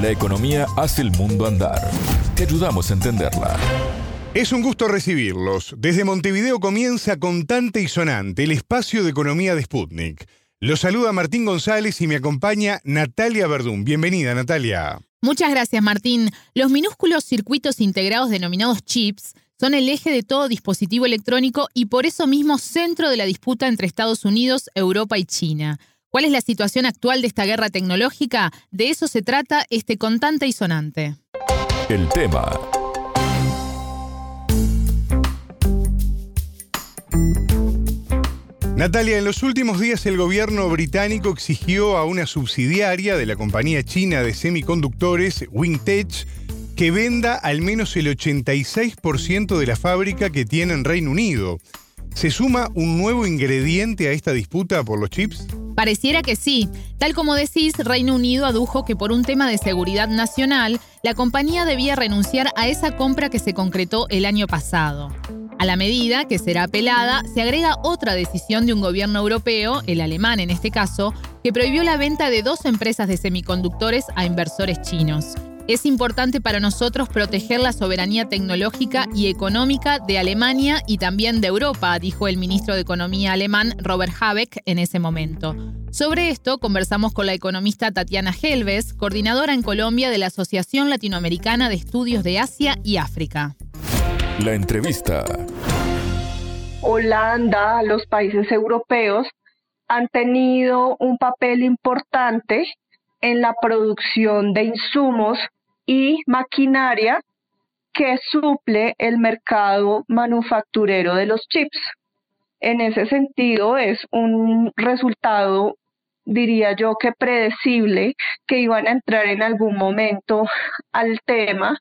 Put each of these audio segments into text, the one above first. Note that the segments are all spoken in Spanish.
La economía hace el mundo andar. Te ayudamos a entenderla. Es un gusto recibirlos. Desde Montevideo comienza Contante y Sonante, el espacio de economía de Sputnik. Los saluda Martín González y me acompaña Natalia Verdún. Bienvenida, Natalia. Muchas gracias, Martín. Los minúsculos circuitos integrados denominados chips son el eje de todo dispositivo electrónico y por eso mismo centro de la disputa entre Estados Unidos, Europa y China. ¿Cuál es la situación actual de esta guerra tecnológica? De eso se trata este contante y sonante. El tema. Natalia, en los últimos días el gobierno británico exigió a una subsidiaria de la compañía china de semiconductores, Wingtech, que venda al menos el 86% de la fábrica que tiene en Reino Unido. ¿Se suma un nuevo ingrediente a esta disputa por los chips? Pareciera que sí. Tal como decís, Reino Unido adujo que por un tema de seguridad nacional, la compañía debía renunciar a esa compra que se concretó el año pasado. A la medida, que será apelada, se agrega otra decisión de un gobierno europeo, el alemán en este caso, que prohibió la venta de dos empresas de semiconductores a inversores chinos. Es importante para nosotros proteger la soberanía tecnológica y económica de Alemania y también de Europa, dijo el ministro de Economía alemán Robert Habeck en ese momento. Sobre esto conversamos con la economista Tatiana Helves, coordinadora en Colombia de la Asociación Latinoamericana de Estudios de Asia y África. La entrevista. Holanda, los países europeos han tenido un papel importante en la producción de insumos y maquinaria que suple el mercado manufacturero de los chips. En ese sentido, es un resultado, diría yo, que predecible, que iban a entrar en algún momento al tema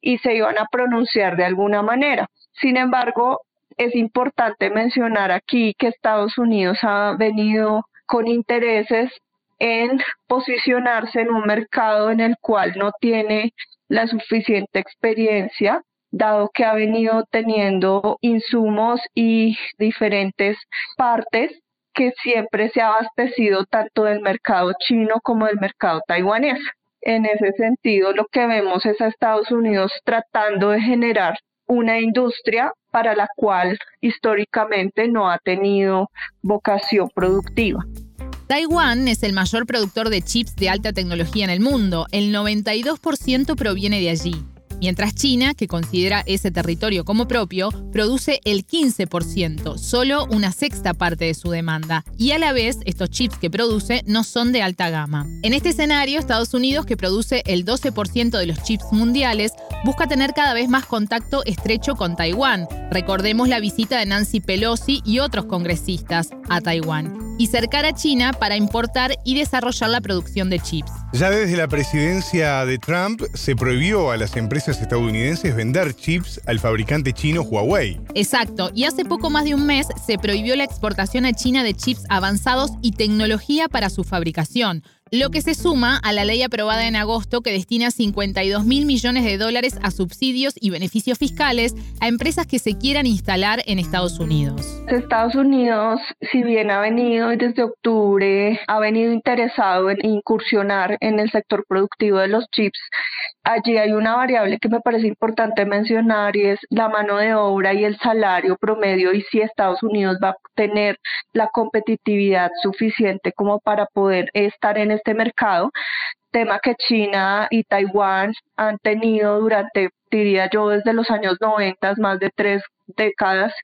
y se iban a pronunciar de alguna manera. Sin embargo, es importante mencionar aquí que Estados Unidos ha venido con intereses en posicionarse en un mercado en el cual no tiene la suficiente experiencia, dado que ha venido teniendo insumos y diferentes partes que siempre se ha abastecido tanto del mercado chino como del mercado taiwanés. En ese sentido, lo que vemos es a Estados Unidos tratando de generar una industria para la cual históricamente no ha tenido vocación productiva. Taiwán es el mayor productor de chips de alta tecnología en el mundo. El 92% proviene de allí mientras China, que considera ese territorio como propio, produce el 15%, solo una sexta parte de su demanda, y a la vez estos chips que produce no son de alta gama. En este escenario, Estados Unidos, que produce el 12% de los chips mundiales, busca tener cada vez más contacto estrecho con Taiwán. Recordemos la visita de Nancy Pelosi y otros congresistas a Taiwán y cercar a China para importar y desarrollar la producción de chips. Ya desde la presidencia de Trump se prohibió a las empresas estadounidenses vender chips al fabricante chino Huawei. Exacto, y hace poco más de un mes se prohibió la exportación a China de chips avanzados y tecnología para su fabricación lo que se suma a la ley aprobada en agosto que destina 52 mil millones de dólares a subsidios y beneficios fiscales a empresas que se quieran instalar en Estados Unidos. Estados Unidos, si bien ha venido desde octubre, ha venido interesado en incursionar en el sector productivo de los chips, allí hay una variable que me parece importante mencionar y es la mano de obra y el salario promedio y si Estados Unidos va a tener la competitividad suficiente como para poder estar en este mercado, tema que China y Taiwán han tenido durante, diría yo, desde los años 90, más de tres décadas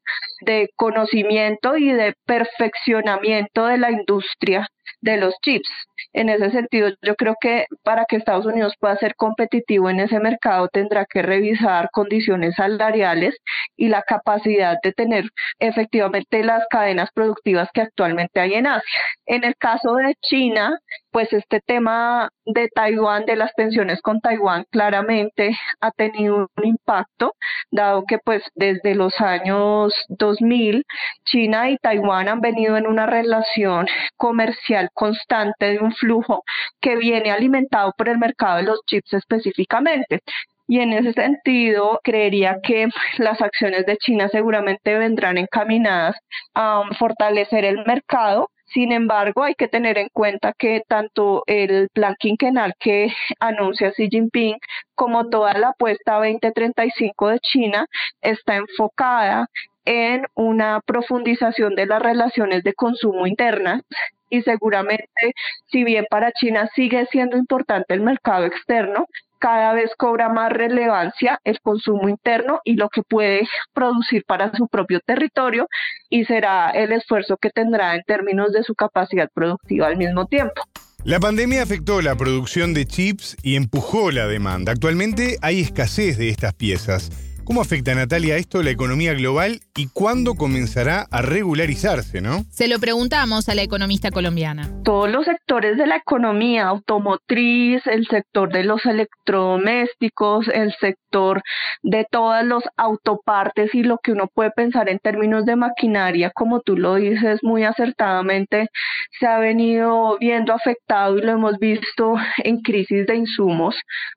de conocimiento y de perfeccionamiento de la industria de los chips. En ese sentido, yo creo que para que Estados Unidos pueda ser competitivo en ese mercado tendrá que revisar condiciones salariales y la capacidad de tener efectivamente las cadenas productivas que actualmente hay en Asia. En el caso de China, pues este tema de Taiwán, de las tensiones con Taiwán, claramente ha tenido un impacto, dado que pues desde los años 2000, China y Taiwán han venido en una relación comercial constante de un flujo que viene alimentado por el mercado de los chips específicamente. Y en ese sentido, creería que las acciones de China seguramente vendrán encaminadas a fortalecer el mercado Sin embargo, hay que tener en cuenta que tanto el plan quinquenal que anuncia Xi Jinping como toda la apuesta 2035 de China está enfocada en una profundización de las relaciones de consumo internas y seguramente si bien para China sigue siendo importante el mercado externo, cada vez cobra más relevancia el consumo interno y lo que puede producir para su propio territorio y será el esfuerzo que tendrá en términos de su capacidad productiva al mismo tiempo. La pandemia afectó la producción de chips y empujó la demanda. Actualmente hay escasez de estas piezas. ¿Cómo afecta, Natalia, esto la economía global y cuándo comenzará a regularizarse, no? Se lo preguntamos a la economista colombiana. Todos los sectores de la economía, automotriz, el sector de los electrodomésticos, el sector de todas los autopartes y lo que uno puede pensar en términos de maquinaria, como tú lo dices muy acertadamente, se ha venido viendo afectado y lo hemos visto en crisis de insumos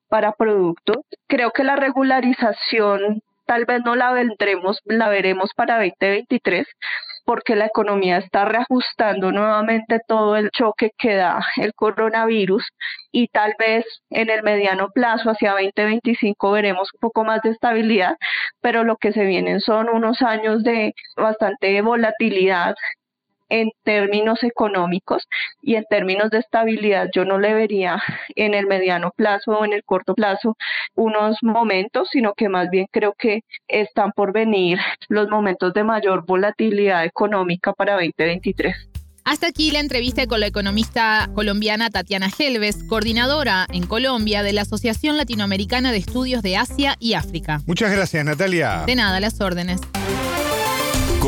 para productos. Creo que la regularización tal vez no la vendremos, la veremos para 2023 porque la economía está reajustando nuevamente todo el choque que da el coronavirus y tal vez en el mediano plazo hacia 2025 veremos un poco más de estabilidad, pero lo que se vienen son unos años de bastante volatilidad en términos económicos y en términos de estabilidad yo no le vería en el mediano plazo o en el corto plazo unos momentos, sino que más bien creo que están por venir los momentos de mayor volatilidad económica para 2023. Hasta aquí la entrevista con la economista colombiana Tatiana Helves, coordinadora en Colombia de la Asociación Latinoamericana de Estudios de Asia y África. Muchas gracias, Natalia. De nada, las órdenes